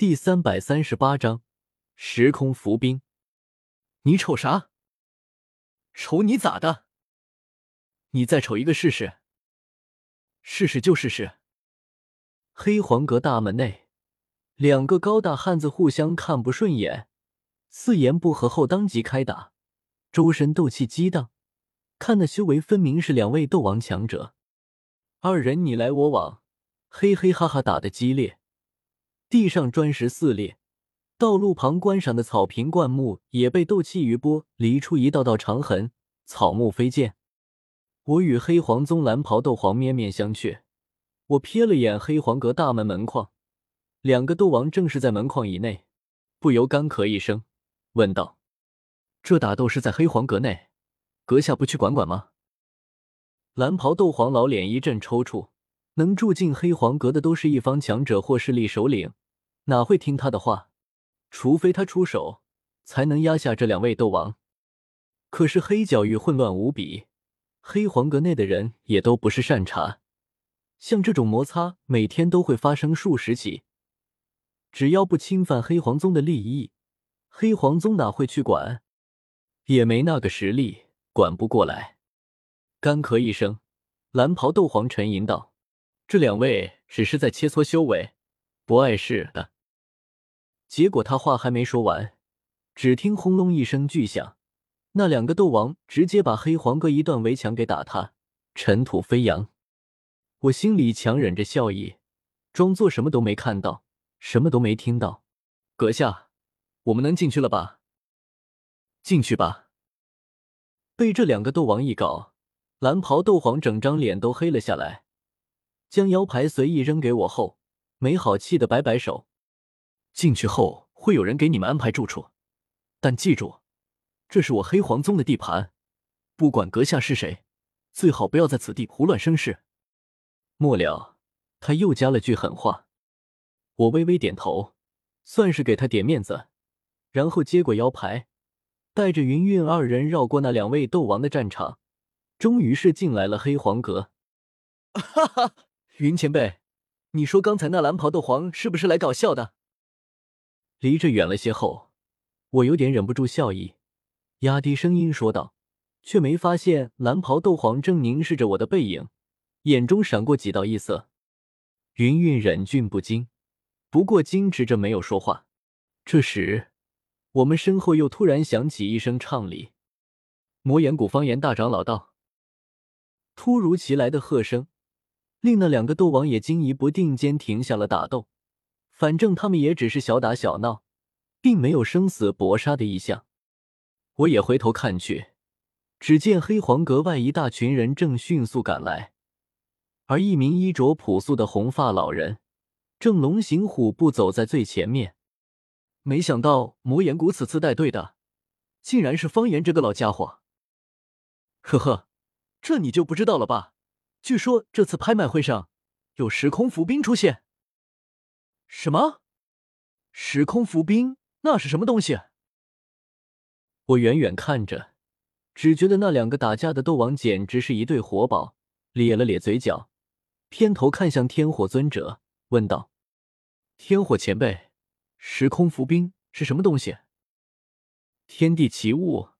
第三百三十八章时空浮冰。你瞅啥？瞅你咋的？你再瞅一个试试。试试就试试。黑黄阁大门内，两个高大汉子互相看不顺眼，四言不合后当即开打，周身斗气激荡，看那修为分明是两位斗王强者。二人你来我往，嘿嘿哈哈打得激烈，地上砖石四裂，道路旁观赏的草坪灌木也被斗气余波犁出一道道长痕，草木飞溅。我与黑黄宗蓝袍斗皇面面相觑，我瞥了眼黑黄阁大门门框，两个斗王正是在门框以内，不由干咳一声，问道：“这打斗是在黑黄阁内，阁下不去管管吗？”蓝袍斗皇老脸一阵抽搐，能住进黑黄阁的都是一方强者或势力首领，哪会听他的话？除非他出手，才能压下这两位斗王。可是黑角域混乱无比。黑黄阁内的人也都不是善茬，像这种摩擦每天都会发生数十起，只要不侵犯黑黄宗的利益，黑黄宗哪会去管？也没那个实力，管不过来。干咳一声，蓝袍斗皇沉吟道：“这两位只是在切磋修为，不碍事的。”结果他话还没说完，只听轰隆一声巨响。那两个斗王直接把黑黄哥一段围墙给打塌，尘土飞扬。我心里强忍着笑意，装作什么都没看到，什么都没听到。阁下，我们能进去了吧？进去吧。被这两个斗王一搞，蓝袍斗皇整张脸都黑了下来，将腰牌随意扔给我后，没好气的摆摆手。进去后会有人给你们安排住处，但记住。这是我黑皇宗的地盘，不管阁下是谁，最好不要在此地胡乱生事。末了，他又加了句狠话。我微微点头，算是给他点面子，然后接过腰牌，带着云韵二人绕过那两位斗王的战场，终于是进来了黑皇阁。哈哈，云前辈，你说刚才那蓝袍斗皇是不是来搞笑的？离这远了些后，我有点忍不住笑意。压低声音说道，却没发现蓝袍斗皇正凝视着我的背影，眼中闪过几道异色。云韵忍俊不禁，不过矜持着没有说话。这时，我们身后又突然响起一声唱礼：“魔岩谷方言大长老道！”突如其来的喝声，令那两个斗王也惊疑不定间停下了打斗。反正他们也只是小打小闹，并没有生死搏杀的意向。我也回头看去，只见黑黄阁外一大群人正迅速赶来，而一名衣着朴素的红发老人正龙行虎步走在最前面。没想到魔岩谷此次带队的，竟然是方言这个老家伙。呵呵，这你就不知道了吧？据说这次拍卖会上有时空浮冰出现。什么？时空浮冰？那是什么东西？我远远看着，只觉得那两个打架的斗王简直是一对活宝，咧了咧嘴角，偏头看向天火尊者，问道：“天火前辈，时空浮冰是什么东西？”天地奇物。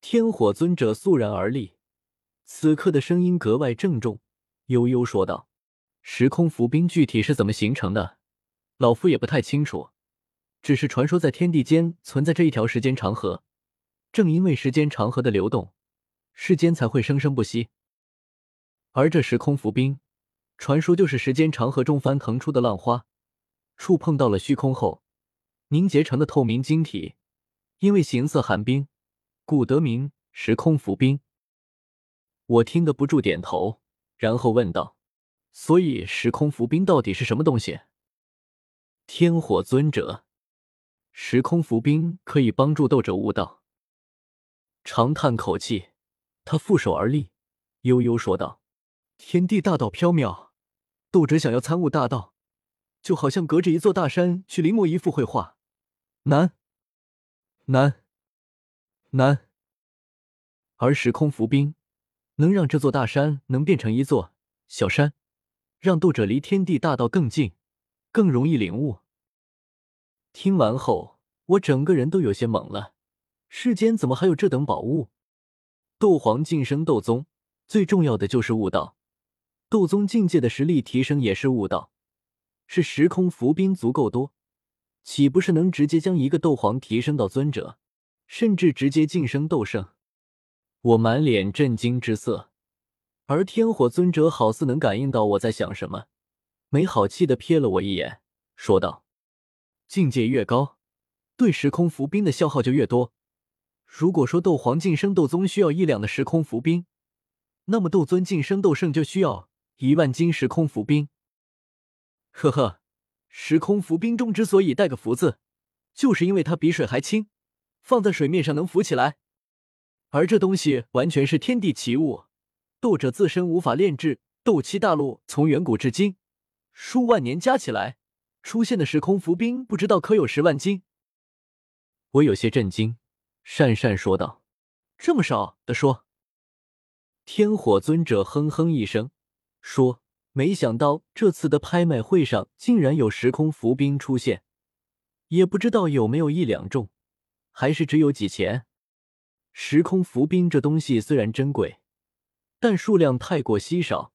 天火尊者肃然而立，此刻的声音格外郑重，悠悠说道：“时空浮冰具体是怎么形成的，老夫也不太清楚。”只是传说，在天地间存在着一条时间长河，正因为时间长河的流动，世间才会生生不息。而这时空浮冰，传说就是时间长河中翻腾出的浪花，触碰到了虚空后凝结成的透明晶体，因为形色寒冰，故得名时空浮冰。我听得不住点头，然后问道：“所以时空浮冰到底是什么东西？”天火尊者。时空浮冰可以帮助斗者悟道。长叹口气，他负手而立，悠悠说道：“天地大道飘渺，斗者想要参悟大道，就好像隔着一座大山去临摹一幅绘画，难，难，难。而时空浮冰能让这座大山能变成一座小山，让斗者离天地大道更近，更容易领悟。听完后，我整个人都有些懵了。世间怎么还有这等宝物？斗皇晋升斗宗，最重要的就是悟道。斗宗境界的实力提升也是悟道。是时空伏兵足够多，岂不是能直接将一个斗皇提升到尊者，甚至直接晋升斗圣？我满脸震惊之色，而天火尊者好似能感应到我在想什么，没好气的瞥了我一眼，说道：“境界越高，对时空浮冰的消耗就越多。如果说斗皇晋升斗宗需要一两的时空浮冰，那么斗尊晋升斗圣就需要一万斤时空浮冰。”呵呵，时空浮冰中之所以带个“浮”字，就是因为它比水还轻，放在水面上能浮起来。而这东西完全是天地奇物，斗者自身无法炼制。斗气大陆从远古至今，数万年加起来，出现的时空浮冰不知道可有十万斤。我有些震惊，讪讪说道：“这么少的说？”天火尊者哼哼一声，说。没想到这次的拍卖会上竟然有时空浮冰出现，也不知道有没有一两重，还是只有几钱。时空浮冰这东西虽然珍贵，但数量太过稀少，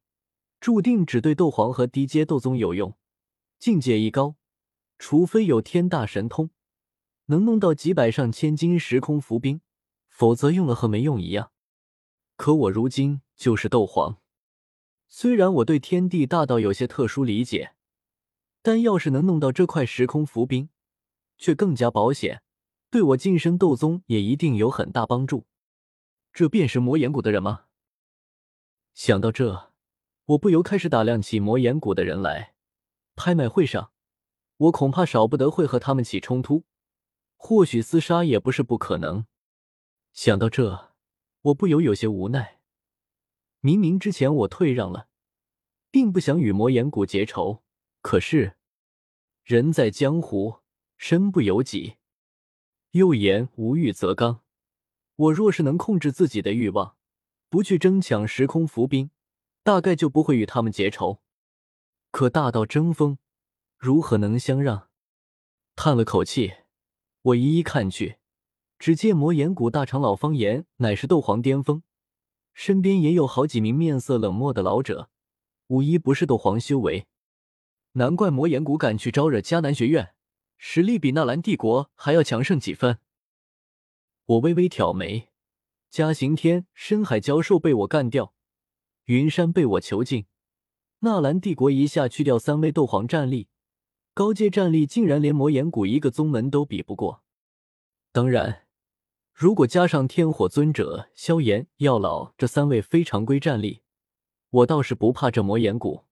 注定只对斗皇和低阶斗宗有用。境界一高，除非有天大神通，能弄到几百上千斤时空浮冰，否则用了和没用一样。可我如今就是斗皇。虽然我对天地大道有些特殊理解，但要是能弄到这块时空浮冰，却更加保险，对我晋升斗宗也一定有很大帮助。这便是魔岩谷的人吗？想到这，我不由开始打量起魔岩谷的人来。拍卖会上，我恐怕少不得会和他们起冲突，或许厮杀也不是不可能。想到这，我不由有些无奈。明明之前我退让了，并不想与魔岩谷结仇，可是人在江湖，身不由己。又言无欲则刚，我若是能控制自己的欲望，不去争抢时空浮冰，大概就不会与他们结仇。可大道争锋，如何能相让？叹了口气，我一一看去，只见魔岩谷大长老方言乃是斗皇巅峰。身边也有好几名面色冷漠的老者，无一不是斗皇修为。难怪魔岩谷敢去招惹迦南学院，实力比纳兰帝国还要强盛几分。我微微挑眉，嘉刑天、深海蛟兽被我干掉，云山被我囚禁，纳兰帝国一下去掉三位斗皇战力，高阶战力竟然连魔岩谷一个宗门都比不过。当然。如果加上天火尊者、萧炎、药老这三位非常规战力，我倒是不怕这魔岩谷。